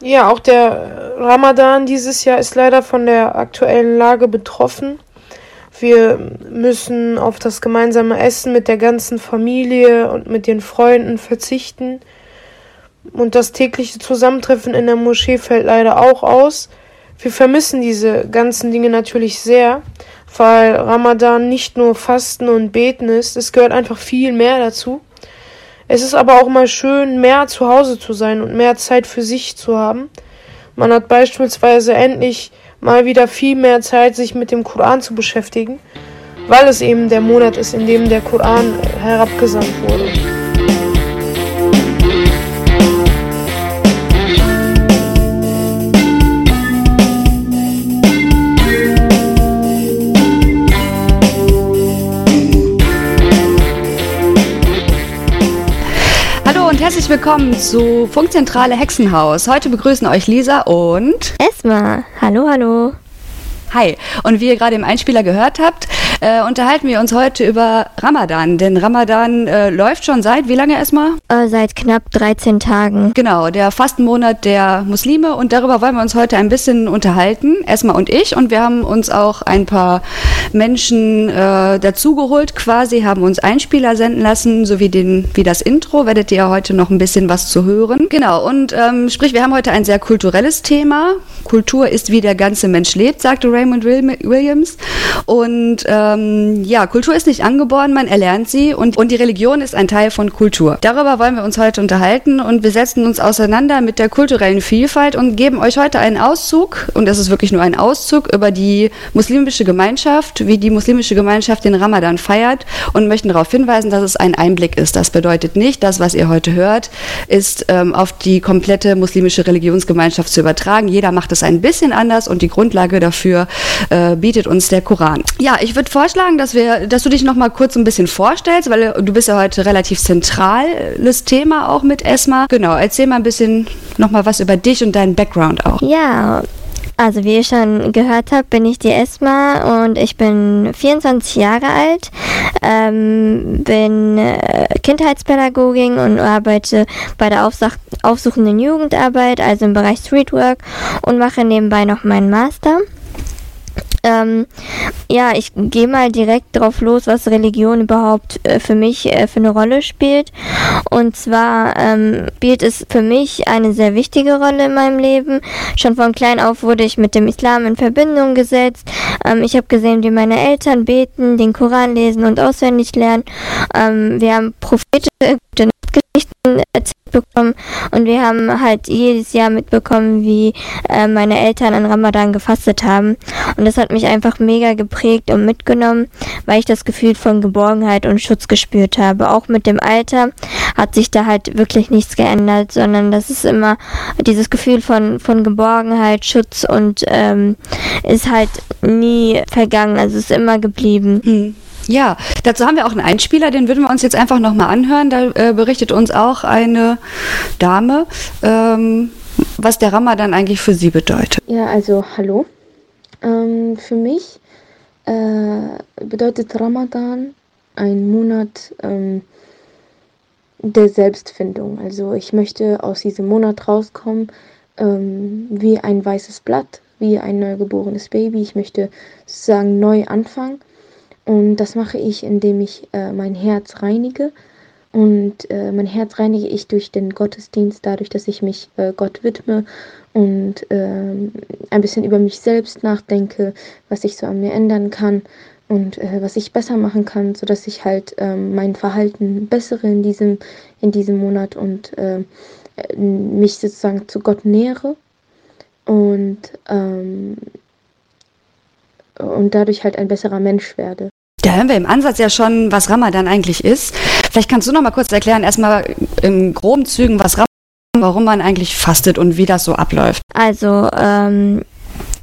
Ja, auch der Ramadan dieses Jahr ist leider von der aktuellen Lage betroffen. Wir müssen auf das gemeinsame Essen mit der ganzen Familie und mit den Freunden verzichten. Und das tägliche Zusammentreffen in der Moschee fällt leider auch aus. Wir vermissen diese ganzen Dinge natürlich sehr, weil Ramadan nicht nur Fasten und Beten ist, es gehört einfach viel mehr dazu. Es ist aber auch mal schön, mehr zu Hause zu sein und mehr Zeit für sich zu haben. Man hat beispielsweise endlich mal wieder viel mehr Zeit, sich mit dem Koran zu beschäftigen, weil es eben der Monat ist, in dem der Koran herabgesandt wurde. Herzlich willkommen zu Funkzentrale Hexenhaus. Heute begrüßen euch Lisa und Esma. Hallo, hallo. Hi. Und wie ihr gerade im Einspieler gehört habt, äh, unterhalten wir uns heute über Ramadan. Denn Ramadan äh, läuft schon seit wie lange erstmal? Äh, seit knapp 13 Tagen. Genau, der Fastenmonat der Muslime. Und darüber wollen wir uns heute ein bisschen unterhalten, Esma und ich. Und wir haben uns auch ein paar Menschen äh, dazugeholt, quasi, haben uns Einspieler senden lassen, sowie den, wie das Intro. Werdet ihr heute noch ein bisschen was zu hören. Genau, und ähm, sprich, wir haben heute ein sehr kulturelles Thema. Kultur ist, wie der ganze Mensch lebt, sagte Raymond Williams. Und äh, ähm, ja, Kultur ist nicht angeboren, man erlernt sie und, und die Religion ist ein Teil von Kultur. Darüber wollen wir uns heute unterhalten und wir setzen uns auseinander mit der kulturellen Vielfalt und geben euch heute einen Auszug, und das ist wirklich nur ein Auszug, über die muslimische Gemeinschaft, wie die muslimische Gemeinschaft den Ramadan feiert und möchten darauf hinweisen, dass es ein Einblick ist. Das bedeutet nicht, das, was ihr heute hört, ist ähm, auf die komplette muslimische Religionsgemeinschaft zu übertragen. Jeder macht es ein bisschen anders und die Grundlage dafür äh, bietet uns der Koran. Ja, ich würde vorschlagen, dass wir, dass du dich noch mal kurz ein bisschen vorstellst, weil du bist ja heute relativ zentrales Thema auch mit ESMA. Genau, erzähl mal ein bisschen noch mal was über dich und deinen Background auch. Ja, also wie ihr schon gehört habt, bin ich die Esma und ich bin 24 Jahre alt, ähm, bin äh, Kindheitspädagogin und arbeite bei der Aufsach aufsuchenden Jugendarbeit, also im Bereich Streetwork und mache nebenbei noch meinen Master. Ähm, ja, ich gehe mal direkt drauf los, was Religion überhaupt äh, für mich äh, für eine Rolle spielt. Und zwar ähm, spielt es für mich eine sehr wichtige Rolle in meinem Leben. Schon von klein auf wurde ich mit dem Islam in Verbindung gesetzt. Ähm, ich habe gesehen, wie meine Eltern beten, den Koran lesen und auswendig lernen. Ähm, wir haben prophetische Geschichten erzählt bekommen und wir haben halt jedes Jahr mitbekommen, wie äh, meine Eltern an Ramadan gefastet haben und das hat mich einfach mega geprägt und mitgenommen, weil ich das Gefühl von Geborgenheit und Schutz gespürt habe. Auch mit dem Alter hat sich da halt wirklich nichts geändert, sondern das ist immer dieses Gefühl von, von Geborgenheit, Schutz und ähm, ist halt nie vergangen, also ist immer geblieben. Hm. Ja, dazu haben wir auch einen Einspieler, den würden wir uns jetzt einfach nochmal anhören. Da äh, berichtet uns auch eine Dame, ähm, was der Ramadan eigentlich für sie bedeutet. Ja, also hallo. Ähm, für mich äh, bedeutet Ramadan ein Monat ähm, der Selbstfindung. Also ich möchte aus diesem Monat rauskommen ähm, wie ein weißes Blatt, wie ein neugeborenes Baby. Ich möchte sozusagen neu anfangen und das mache ich, indem ich äh, mein Herz reinige. Und äh, mein Herz reinige ich durch den Gottesdienst, dadurch, dass ich mich äh, Gott widme und ähm, ein bisschen über mich selbst nachdenke, was ich so an mir ändern kann und äh, was ich besser machen kann, sodass ich halt ähm, mein Verhalten bessere in diesem, in diesem Monat und äh, mich sozusagen zu Gott nähere. Und ähm, und dadurch halt ein besserer Mensch werde. Da hören wir im Ansatz ja schon, was Ramadan eigentlich ist. Vielleicht kannst du noch mal kurz erklären, erstmal in groben Zügen, was Ramadan, warum man eigentlich fastet und wie das so abläuft. Also, ähm,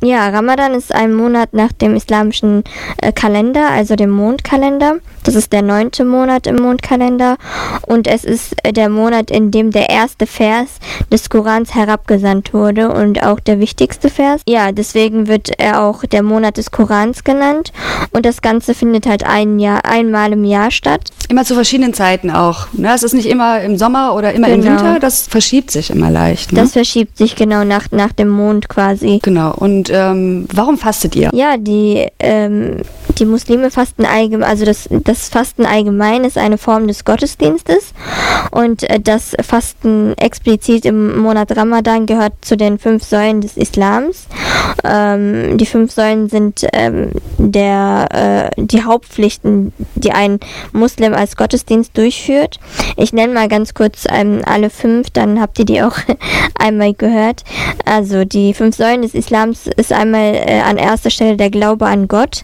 Ja, Ramadan ist ein Monat nach dem islamischen äh, Kalender, also dem Mondkalender. Das ist der neunte Monat im Mondkalender und es ist äh, der Monat, in dem der erste Vers des Korans herabgesandt wurde und auch der wichtigste Vers. Ja, deswegen wird er auch der Monat des Korans genannt und das Ganze findet halt ein Jahr, einmal im Jahr statt. Immer zu verschiedenen Zeiten auch. Ne? Es ist nicht immer im Sommer oder immer im Genau. Winter, das verschiebt sich immer leicht. Ne? Das verschiebt sich genau nach, nach dem Mond quasi. genau. Und ähm, warum fastet ihr? Ja, die, ähm, die Muslime fasten allgemein, also das, das Fasten allgemein ist eine Form des Gottesdienstes und äh, das Fasten explizit im Monat Ramadan gehört zu den fünf Säulen des Islams. Ähm, die fünf Säulen sind ähm, der, äh, die Hauptpflichten, die ein Muslim als Gottesdienst durchführt. Ich nenne mal ganz kurz ähm, alle fünf, dann habt ihr die auch einmal gehört. Also die fünf Säulen des Islams ist einmal äh, an erster Stelle der Glaube an Gott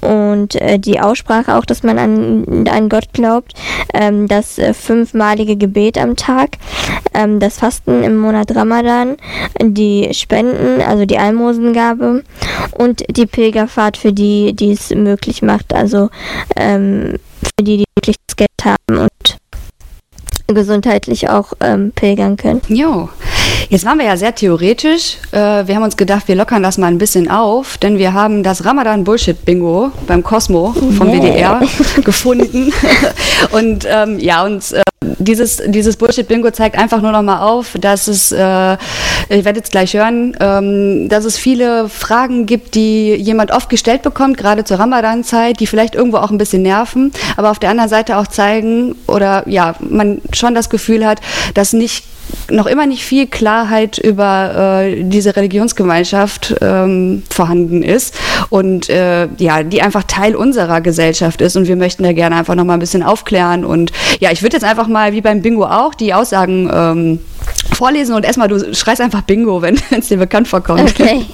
und äh, die Aussprache auch, dass man an, an Gott glaubt, ähm, das äh, fünfmalige Gebet am Tag, ähm, das Fasten im Monat Ramadan, die Spenden, also die Almosengabe und die Pilgerfahrt für die, die es möglich macht, also ähm, für die, die wirklich das Geld haben und gesundheitlich auch ähm, pilgern können. Jo. Jetzt waren wir ja sehr theoretisch. Äh, wir haben uns gedacht, wir lockern das mal ein bisschen auf, denn wir haben das Ramadan Bullshit Bingo beim Cosmo vom Yeah. WDR gefunden. und ähm, ja, uns äh, dieses, dieses Bullshit Bingo zeigt einfach nur noch mal auf, dass es, äh, ihr werdet es gleich hören, ähm, dass es viele Fragen gibt, die jemand oft gestellt bekommt, gerade zur Ramadan-Zeit, die vielleicht irgendwo auch ein bisschen nerven, aber auf der anderen Seite auch zeigen oder ja, man schon das Gefühl hat, dass nicht noch immer nicht viel Klarheit über äh, diese Religionsgemeinschaft ähm, vorhanden ist und äh, ja, die einfach Teil unserer Gesellschaft ist und wir möchten da gerne einfach noch mal ein bisschen aufklären und ja, ich würde jetzt einfach mal wie beim Bingo auch die Aussagen ähm, vorlesen und erstmal du schreist einfach Bingo, wenn es dir bekannt vorkommt. Okay.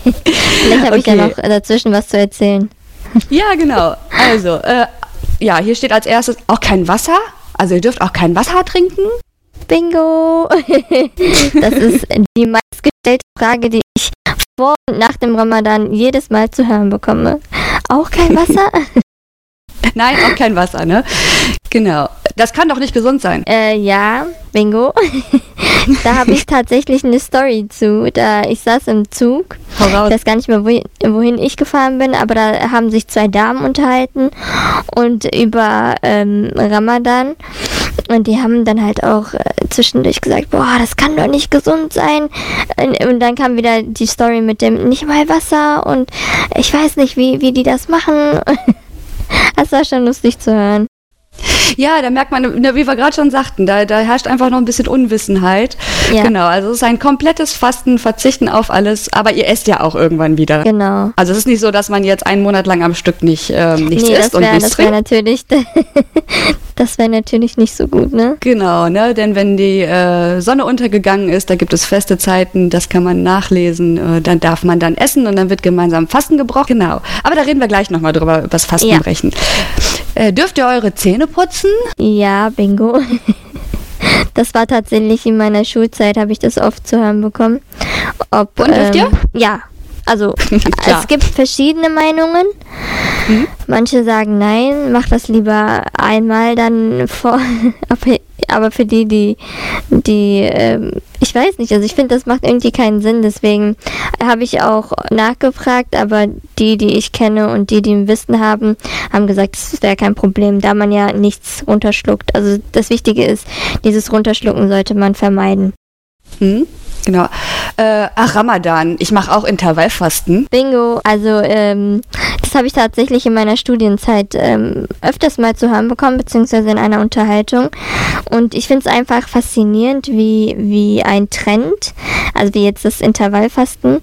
Vielleicht habe ich ja Okay. noch dazwischen was zu erzählen. Ja, genau. Also, äh, ja, hier steht als erstes auch kein Wasser. Also ihr dürft auch kein Wasser trinken. Bingo! Das ist die meistgestellte Frage, die ich vor und nach dem Ramadan jedes Mal zu hören bekomme. Auch kein Wasser? Nein, auch kein Wasser, ne? Genau. Das kann doch nicht gesund sein. äh, ja, Bingo. da habe ich tatsächlich eine Story zu. Da ich saß im Zug. Hau Ich weiß gar nicht mehr, wohin, wohin ich gefahren bin, aber da haben sich zwei Damen unterhalten und über ähm, Ramadan. Und die haben dann halt auch äh, zwischendurch gesagt, boah, das kann doch nicht gesund sein. Und, dann kam wieder die Story mit dem nicht mal Wasser und ich weiß nicht, wie, wie die das machen. Das war schon lustig zu hören. Ja, da merkt man, wie wir gerade schon sagten, da, da herrscht einfach noch ein bisschen Unwissenheit. Ja. Genau, also es ist ein komplettes Fasten, Verzichten auf alles, aber ihr esst ja auch irgendwann wieder. Genau. Also es ist nicht so, dass man jetzt einen Monat lang am Stück nicht, ähm, nichts nee, isst das und nichts das wär trinkt. natürlich, das wäre natürlich nicht so gut, ne? Genau, ne? Denn wenn die äh, Sonne untergegangen ist, da gibt es feste Zeiten, das kann man nachlesen. Äh, dann darf man dann essen und dann wird gemeinsam Fasten gebrochen. Genau. Aber da reden wir gleich nochmal drüber, über das Fastenbrechen. Äh, dürft ihr eure Zähne putzen? Ja, bingo. Das war tatsächlich in meiner Schulzeit, habe ich das oft zu hören bekommen. Ob, Und dürft ihr? Ja. Also, es gibt verschiedene Meinungen. Mhm. Manche sagen nein, mach das lieber einmal dann vor. Aber- für die, die, die, ähm, ich weiß nicht, also ich finde, das macht irgendwie keinen Sinn. Deswegen habe ich auch nachgefragt, aber die, die ich kenne und die, die ein Wissen haben, haben gesagt, das wäre kein Problem, da man ja nichts runterschluckt. Also das Wichtige ist, dieses Runterschlucken sollte man vermeiden. Hm? Genau. Äh, ach, Ramadan. Ich mache auch Intervallfasten. Bingo, also ähm, habe ich tatsächlich in meiner Studienzeit ähm, öfters mal zu hören bekommen, beziehungsweise in einer Unterhaltung. Und ich finde es einfach faszinierend, wie, wie ein Trend, also wie jetzt das Intervallfasten,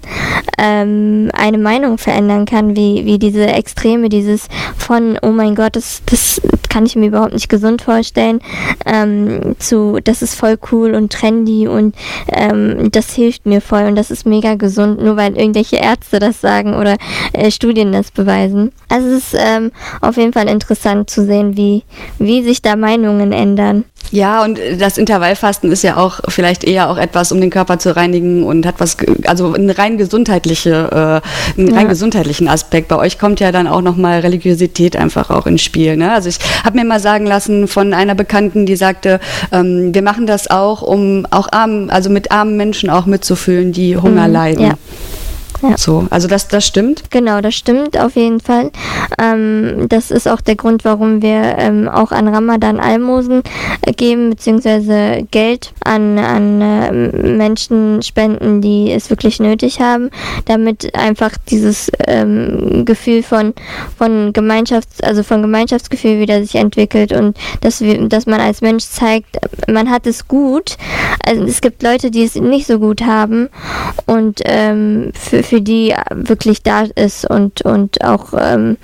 ähm, eine Meinung verändern kann, wie, wie diese Extreme, dieses von, oh mein Gott, das, das kann ich mir überhaupt nicht gesund vorstellen, ähm, zu, das ist voll cool und trendy und ähm, das hilft mir voll und das ist mega gesund, nur weil irgendwelche Ärzte das sagen oder äh, Studien das beweisen. Also es ist ähm, auf jeden Fall interessant zu sehen, wie, wie sich da Meinungen ändern. Ja, und das Intervallfasten ist ja auch vielleicht eher auch etwas, um den Körper zu reinigen und hat was, also eine rein gesundheitliche, äh, einen ja. rein gesundheitlichen Aspekt. Bei euch kommt ja dann auch nochmal Religiosität einfach auch ins Spiel. Ne? Also ich habe mir mal sagen lassen von einer Bekannten, die sagte, ähm, wir machen das auch, um auch armen, also mit armen Menschen auch mitzufühlen, die Hunger mhm, leiden. Ja. Ja. So, also das, das stimmt? Genau, das stimmt auf jeden Fall. Ähm, das ist auch der Grund, warum wir ähm, auch an Ramadan Almosen äh, geben, beziehungsweise Geld an, an äh, Menschen spenden, die es wirklich nötig haben, damit einfach dieses ähm, Gefühl von, von Gemeinschafts-, also von Gemeinschaftsgefühl wieder sich entwickelt und dass wir, dass man als Mensch zeigt, man hat es gut. Also es gibt Leute, die es nicht so gut haben und ähm, für, für die wirklich da ist und, und auch ähm,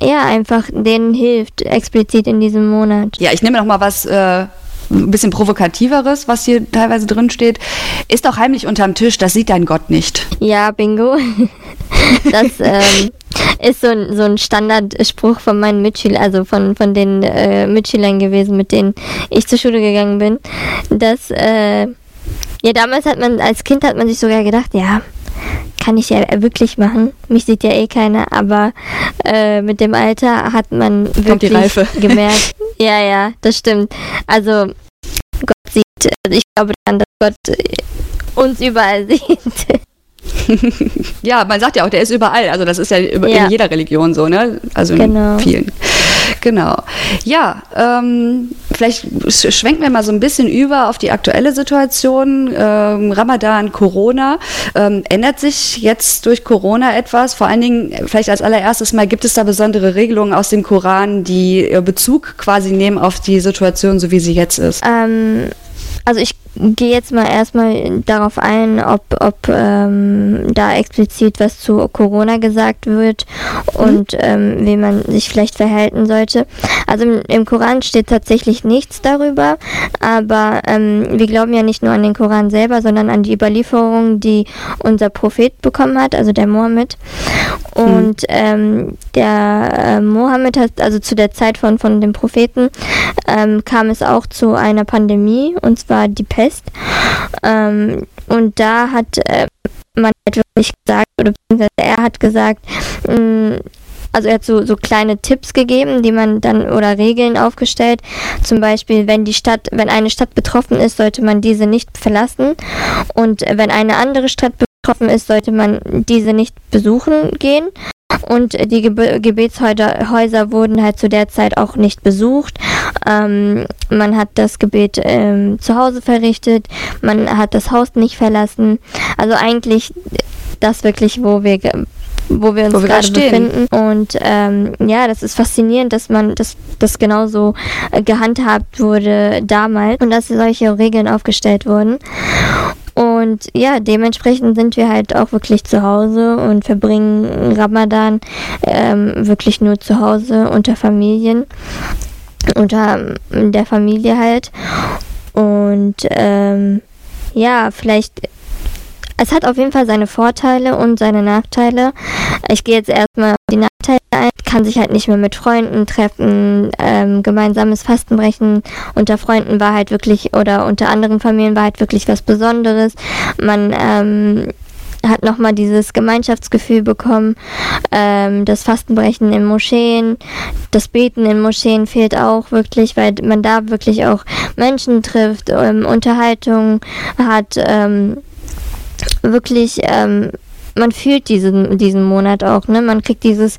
ja einfach denen hilft, explizit in diesem Monat. Ja, ich nehme noch mal was. Äh ein bisschen provokativeres, was hier teilweise drin steht. Ist auch heimlich unterm Tisch, das sieht dein Gott nicht. Ja, bingo. Das ähm, ist so ein, so ein Standardspruch von meinen Mitschülern, also von, von den äh, Mitschülern gewesen, mit denen ich zur Schule gegangen bin. Dass, äh, ja, damals hat man, als Kind hat man sich sogar gedacht, ja, kann ich ja wirklich machen. Mich sieht ja eh keiner, aber äh, mit dem Alter hat man wirklich gemerkt. ja, ja, das stimmt. Also Gott sieht, also ich glaube dann, dass Gott uns überall sieht. ja, man sagt ja auch, der ist überall. Also das ist ja, ja. in jeder Religion so, ne? Also in genau. vielen. Genau. Ja, ähm, vielleicht schwenken wir mal so ein bisschen über auf die aktuelle Situation. Ähm, Ramadan, Corona. Ähm, ändert sich jetzt durch Corona etwas? Vor allen Dingen, vielleicht als allererstes mal, gibt es da besondere Regelungen aus dem Koran, die Bezug quasi nehmen auf die Situation, so wie sie jetzt ist? Also ich gehe jetzt mal erstmal darauf ein, ob, ob ähm, da explizit was zu Corona gesagt wird und mhm. ähm, wie man sich vielleicht verhalten sollte. Also im, im Koran steht tatsächlich nichts darüber, aber ähm, wir glauben ja nicht nur an den Koran selber, sondern an die Überlieferung, die unser Prophet bekommen hat, also der Mohammed. Und mhm. der äh, Mohammed hat, also zu der Zeit von, von dem Propheten, ähm, kam es auch zu einer Pandemie, und zwar die Pest. Ähm, und da hat äh, man halt wirklich gesagt, oder er hat gesagt, mh, mm, also er hat so, so kleine Tipps gegeben, die man dann oder Regeln aufgestellt. Zum Beispiel, wenn die Stadt, wenn eine Stadt betroffen ist, sollte man diese nicht verlassen. Und wenn eine andere Stadt betroffen ist, sollte man diese nicht besuchen gehen. Und die Ge Gebetshäuser wurden halt zu der Zeit auch nicht besucht. Ähm, man hat das Gebet ähm, zu Hause verrichtet, man hat das Haus nicht verlassen. Also eigentlich das wirklich, wo wir wo wir uns wo gerade befinden. Und ähm, ja, das ist faszinierend, dass man das, das genauso äh, gehandhabt wurde damals und dass solche Regeln aufgestellt wurden. Und ja, dementsprechend sind wir halt auch wirklich zu Hause und verbringen Ramadan ähm, wirklich nur zu Hause unter Familien, unter der Familie halt. Und ähm, ja, vielleicht es hat auf jeden Fall seine Vorteile und seine Nachteile. Ich gehe jetzt erstmal auf die Nachteile ein. Kann sich halt nicht mehr mit Freunden treffen, ähm, gemeinsames Fastenbrechen unter Freunden war halt wirklich, oder unter anderen Familien war halt wirklich was Besonderes. Man ähm, hat nochmal dieses Gemeinschaftsgefühl bekommen. Ähm, das Fastenbrechen in Moscheen, das Beten in Moscheen fehlt auch wirklich, weil man da wirklich auch Menschen trifft, ähm, Unterhaltung hat. Ähm, wirklich, ähm, man fühlt diesen, diesen Monat auch, ne? Man kriegt dieses,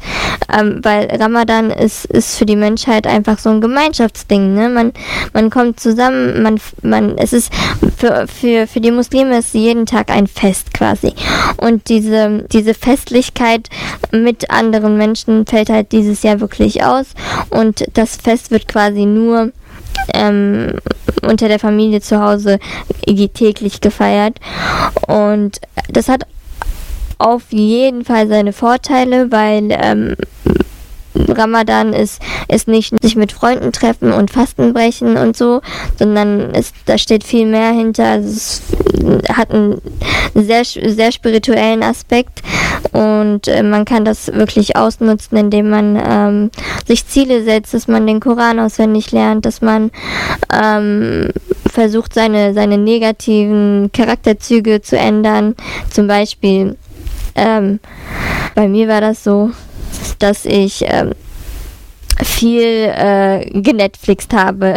ähm, weil Ramadan ist, ist für die Menschheit einfach so ein Gemeinschaftsding, ne? Man, man kommt zusammen, man, man, es ist für, für, für die Muslime ist jeden Tag ein Fest quasi. Und diese, diese Festlichkeit mit anderen Menschen fällt halt dieses Jahr wirklich aus. Und das Fest wird quasi nur ähm, unter der Familie zu Hause täglich gefeiert. Und das hat auf jeden Fall seine Vorteile, weil ähm, Ramadan ist, ist nicht sich mit Freunden treffen und Fasten brechen und so, sondern es, da steht viel mehr hinter. Also es hat einen sehr, sehr spirituellen Aspekt Und äh, man kann das wirklich ausnutzen, indem man ähm, sich Ziele setzt, dass man den Koran auswendig lernt, dass man ähm, versucht, seine, seine negativen Charakterzüge zu ändern. Zum Beispiel, ähm, bei mir war das so, dass ich ähm, viel äh, genetflixt habe.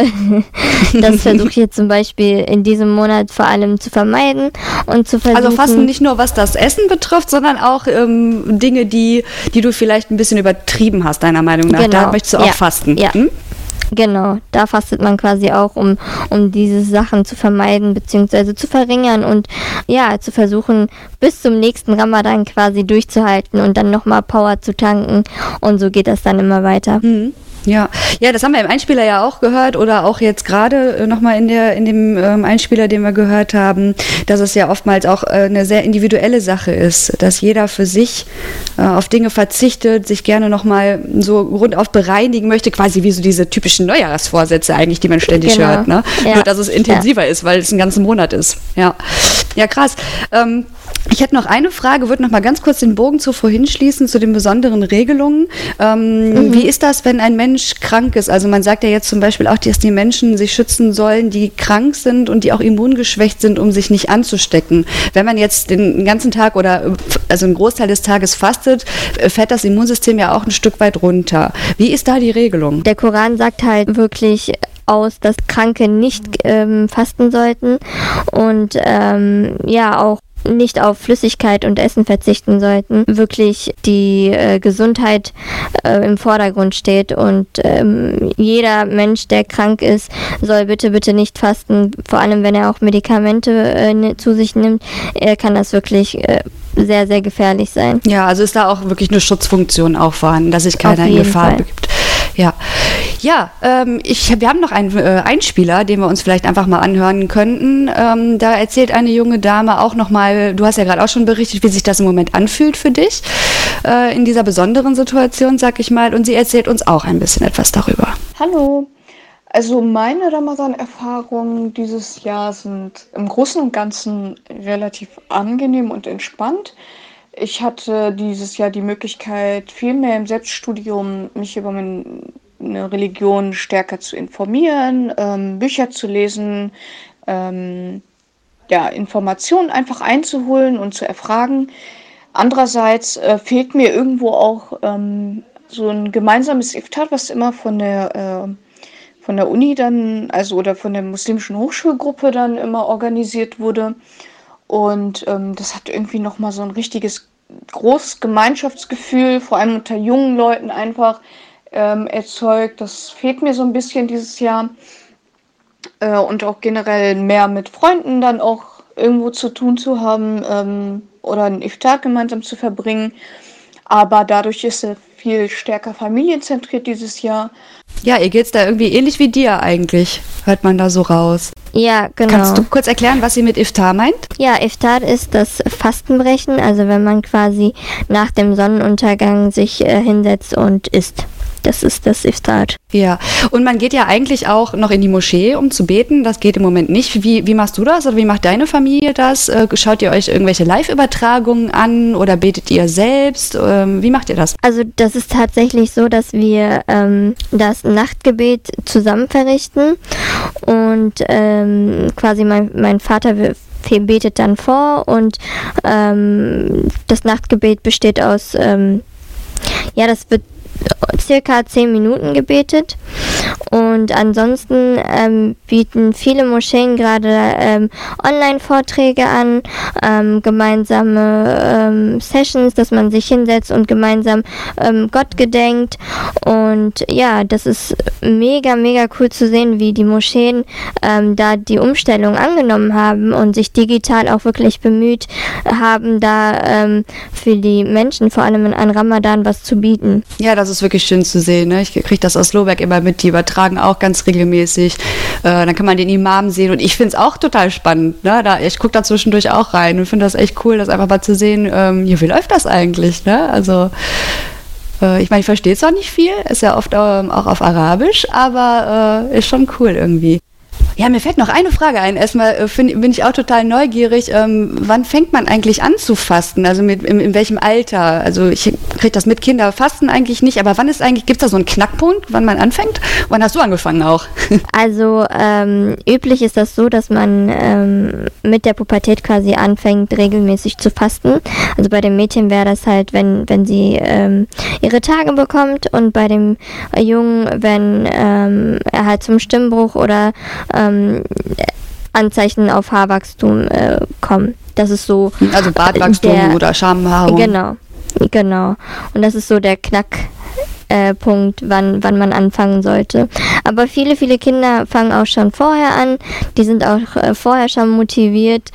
das versuche ich jetzt zum Beispiel in diesem Monat vor allem zu vermeiden und zu versuchen. Also fasten nicht nur was das Essen betrifft, sondern auch ähm, Dinge, die, die du vielleicht ein bisschen übertrieben hast, deiner Meinung nach. Genau. Da möchtest du auch ja. fasten. Ja. Hm? Genau, da fastet man quasi auch, um, um diese Sachen zu vermeiden bzw. zu verringern und ja, zu versuchen, bis zum nächsten Ramadan quasi durchzuhalten und dann nochmal Power zu tanken und so geht das dann immer weiter. Mhm. Ja, ja, das haben wir im Einspieler ja auch gehört oder auch jetzt gerade äh, nochmal in, in dem ähm, Einspieler, den wir gehört haben, dass es ja oftmals auch äh, eine sehr individuelle Sache ist, dass jeder für sich auf Dinge verzichtet, sich gerne nochmal so rundauf bereinigen möchte, quasi wie so diese typischen Neujahrsvorsätze eigentlich, die man ständig genau. hört. Ne? Ja. Nur, dass es intensiver ja. ist, weil es ein ganzen Monat ist. Ja, ja krass. Ähm, ich hätte noch eine Frage, würde noch mal ganz kurz den Bogen zu vorhin schließen, zu den besonderen Regelungen. Ähm, mhm. Wie ist das, wenn ein Mensch krank ist? Also man sagt ja jetzt zum Beispiel auch, dass die Menschen sich schützen sollen, die krank sind und die auch immungeschwächt sind, um sich nicht anzustecken. Wenn man jetzt den ganzen Tag oder also einen Großteil des Tages fastet, fällt das Immunsystem ja auch ein Stück weit runter. Wie ist da die Regelung? Der Koran sagt halt wirklich, aus, dass Kranke nicht ähm, fasten sollten und ähm, ja auch nicht auf Flüssigkeit und Essen verzichten sollten, wirklich die äh, Gesundheit äh, im Vordergrund steht und ähm, jeder Mensch, der krank ist, soll bitte, bitte nicht fasten, vor allem wenn er auch Medikamente äh, zu sich nimmt, er kann das wirklich äh, sehr, sehr gefährlich sein. Ja, also ist da auch wirklich eine Schutzfunktion auch vorhanden, dass sich keiner in Gefahr Fall. begibt. Ja, ja ähm, ich, wir haben noch einen äh, Einspieler, den wir uns vielleicht einfach mal anhören könnten. Ähm, da erzählt eine junge Dame auch nochmal, du hast ja gerade auch schon berichtet, wie sich das im Moment anfühlt für dich äh, in dieser besonderen Situation, sag ich mal. Und sie erzählt uns auch ein bisschen etwas darüber. Hallo. Also meine Ramadan-Erfahrungen dieses Jahr sind im Großen und Ganzen relativ angenehm und entspannt. Ich hatte dieses Jahr die Möglichkeit, viel mehr im Selbststudium mich über meine Religion stärker zu informieren, ähm, Bücher zu lesen, ähm, ja, Informationen einfach einzuholen und zu erfragen. Andererseits äh, fehlt mir irgendwo auch ähm, so ein gemeinsames Iftar, was immer von der, äh, von der Uni dann, also oder von der muslimischen Hochschulgruppe dann immer organisiert wurde. Und ähm, das hat irgendwie nochmal so ein richtiges großes Gemeinschaftsgefühl, vor allem unter jungen Leuten einfach ähm, erzeugt. Das fehlt mir so ein bisschen dieses Jahr. Äh, und auch generell mehr mit Freunden dann auch irgendwo zu tun zu haben ähm, oder einen Iftar gemeinsam zu verbringen. Aber dadurch ist er viel stärker familienzentriert dieses Jahr. Ja, ihr geht's da irgendwie ähnlich wie dir eigentlich, hört man da so raus. Ja, genau. Kannst du kurz erklären, was sie mit Iftar meint? Ja, Iftar ist das Fastenbrechen, also wenn man quasi nach dem Sonnenuntergang sich äh, hinsetzt und isst. Das ist das Iftar. Ja, und man geht ja eigentlich auch noch in die Moschee, um zu beten. Das geht im Moment nicht. Wie, wie machst du das oder wie macht deine Familie das? Äh, schaut ihr euch irgendwelche Live-Übertragungen an oder betet ihr selbst? Ähm, wie macht ihr das? Also das ist tatsächlich so, dass wir ähm, das Nachtgebet zusammen verrichten und ähm, quasi mein, mein Vater betet dann vor und ähm, das Nachtgebet besteht aus, ähm, ja, das wird circa 10 Minuten gebetet. Und ansonsten ähm, bieten viele Moscheen gerade ähm, Online-Vorträge an, ähm, gemeinsame ähm, Sessions, dass man sich hinsetzt und gemeinsam ähm, Gott gedenkt. Und ja, das ist mega, mega cool zu sehen, wie die Moscheen ähm, da die Umstellung angenommen haben und sich digital auch wirklich bemüht haben, da für die Menschen, vor allem an Ramadan, was zu bieten. Ja, das ist wirklich schön zu sehen. Ne? Ich kriege das aus Lohberg immer mit, die übertragen auch ganz regelmäßig. Äh, dann kann man den Imam sehen und ich finde es auch total spannend. Ne? Da, ich gucke da zwischendurch auch rein und finde das echt cool, das einfach mal zu sehen, ähm, wie läuft das eigentlich? Ne? Also äh, ich meine, ich verstehe zwar nicht viel, ist ja oft ähm, auch auf Arabisch, aber äh, ist schon cool irgendwie. Ja, mir fällt noch eine Frage ein. Erstmal äh, find, bin ich auch total neugierig. Ähm, wann fängt man eigentlich an zu fasten? Also mit, in, in welchem Alter? Also ich kriege das mit Kinder fasten eigentlich nicht, aber wann ist eigentlich, gibt es da so einen Knackpunkt, wann man anfängt? Wann hast du angefangen auch? Also ähm, üblich ist das so, dass man ähm, mit der Pubertät quasi anfängt, regelmäßig zu fasten. Also bei dem Mädchen wäre das halt, wenn, wenn sie ähm, ihre Tage bekommt und bei dem Jungen, wenn ähm, er halt zum Stimmbruch oder ähm, Anzeichen auf Haarwachstum äh, kommen. Das ist so. Also Bartwachstum der, oder Schamhaarung. Genau, genau. Und das ist so der Knack. Äh, Punkt, wann, wann man anfangen sollte. Aber viele, viele Kinder fangen auch schon vorher an. Die sind auch äh, vorher schon motiviert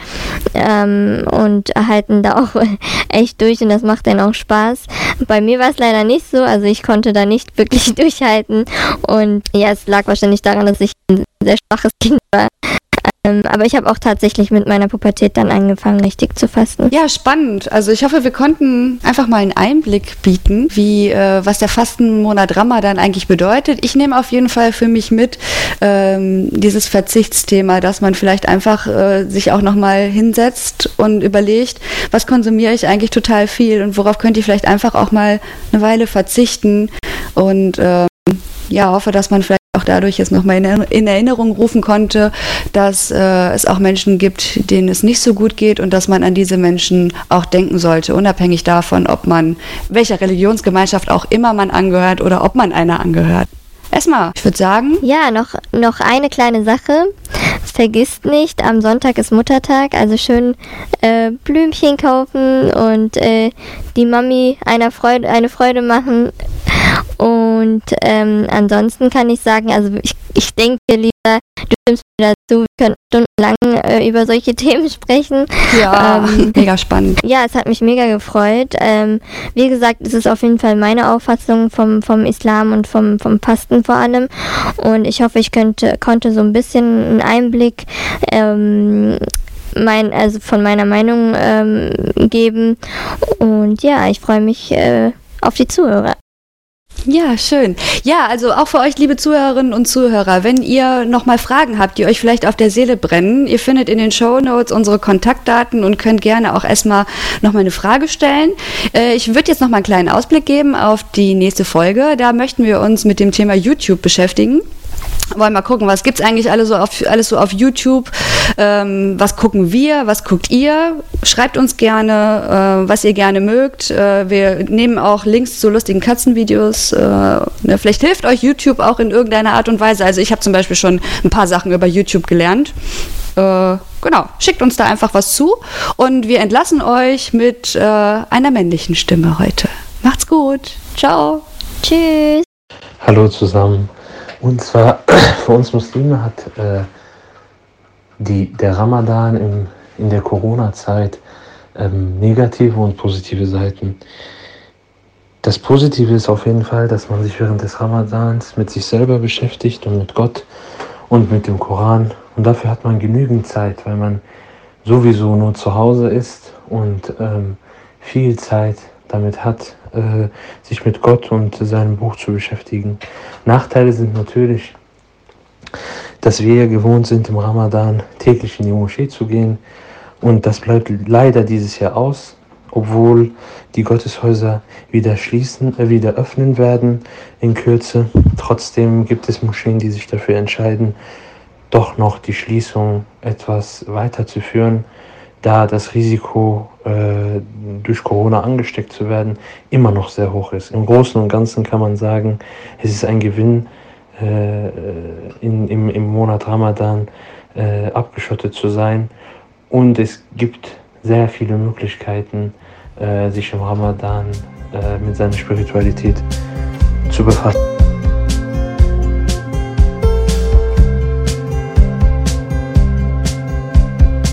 ähm, und halten da auch echt durch und das macht dann auch Spaß. Bei mir war es leider nicht so, also ich konnte da nicht wirklich durchhalten und ja, es lag wahrscheinlich daran, dass ich ein sehr schwaches Kind war. Ähm, aber ich habe auch tatsächlich mit meiner Pubertät dann angefangen, richtig zu fasten. Ja, spannend. Also ich hoffe, wir konnten einfach mal einen Einblick bieten, wie äh, was der Fastenmonat Ramadan eigentlich bedeutet. Ich nehme auf jeden Fall für mich mit ähm, dieses Verzichtsthema, dass man vielleicht einfach äh, sich auch nochmal hinsetzt und überlegt, was konsumiere ich eigentlich total viel und worauf könnte ich vielleicht einfach auch mal eine Weile verzichten und ähm, ja, hoffe, dass man vielleicht auch dadurch jetzt nochmal in Erinnerung rufen konnte, dass äh, es auch Menschen gibt, denen es nicht so gut geht und dass man an diese Menschen auch denken sollte, unabhängig davon, ob man welcher Religionsgemeinschaft auch immer man angehört oder ob man einer angehört. Erstmal, ich würde sagen. Ja, noch, noch eine kleine Sache. Vergisst nicht, am Sonntag ist Muttertag, also schön äh, Blümchen kaufen und äh, die Mami einer Freude, eine Freude machen. Und ähm, ansonsten kann ich sagen, also ich, ich denke, Lisa, du stimmst mir dazu, wir können stundenlang äh, über solche Themen sprechen. Ja, ähm, mega spannend. Ja, es hat mich mega gefreut. Ähm, wie gesagt, es ist auf jeden Fall meine Auffassung vom, vom Islam und vom, vom Fasten vor allem. Und ich hoffe, ich könnte, konnte so ein bisschen einen Einblick ähm, mein, also von meiner Meinung ähm, geben. Und ja, ich freue mich äh, auf die Zuhörer. Ja, schön. Ja, also auch für euch, liebe Zuhörerinnen und Zuhörer, wenn ihr nochmal Fragen habt, die euch vielleicht auf der Seele brennen, ihr findet in den Show Notes unsere Kontaktdaten und könnt gerne auch erstmal nochmal eine Frage stellen. Äh, ich würde jetzt nochmal einen kleinen Ausblick geben auf die nächste Folge. Da möchten wir uns mit dem Thema YouTube beschäftigen wollen mal gucken, was gibt es eigentlich alles so auf, alles so auf YouTube? Ähm, was gucken wir? Was guckt ihr? Schreibt uns gerne, äh, was ihr gerne mögt. Äh, wir nehmen auch Links zu lustigen Katzenvideos. Äh, ne? Vielleicht hilft euch YouTube auch in irgendeiner Art und Weise. Also ich habe zum Beispiel schon ein paar Sachen über YouTube gelernt. Äh, genau, schickt uns da einfach was zu und wir entlassen euch mit äh, einer männlichen Stimme heute. Macht's gut. Ciao. Tschüss. Hallo zusammen. Und zwar für uns Muslime hat äh, die, der Ramadan im, in der Corona-Zeit ähm, negative und positive Seiten. Das Positive ist auf jeden Fall, dass man sich während des Ramadans mit sich selber beschäftigt und mit Gott und mit dem Koran. Und dafür hat man genügend Zeit, weil man sowieso nur zu Hause ist und ähm, viel Zeit damit hat, äh, sich mit Gott und seinem Buch zu beschäftigen. Nachteile sind natürlich, dass wir gewohnt sind, im Ramadan täglich in die Moschee zu gehen. Und das bleibt leider dieses Jahr aus, obwohl die Gotteshäuser wieder schließen, äh, wieder öffnen werden in Kürze. Trotzdem gibt es Moscheen, die sich dafür entscheiden, doch noch die Schließung etwas weiterzuführen da das Risiko, äh, durch Corona angesteckt zu werden, immer noch sehr hoch ist. Im Großen und Ganzen kann man sagen, es ist ein Gewinn, äh, in, im, im Monat Ramadan äh, abgeschottet zu sein. Und es gibt sehr viele Möglichkeiten, äh, sich im Ramadan äh, mit seiner Spiritualität zu befassen.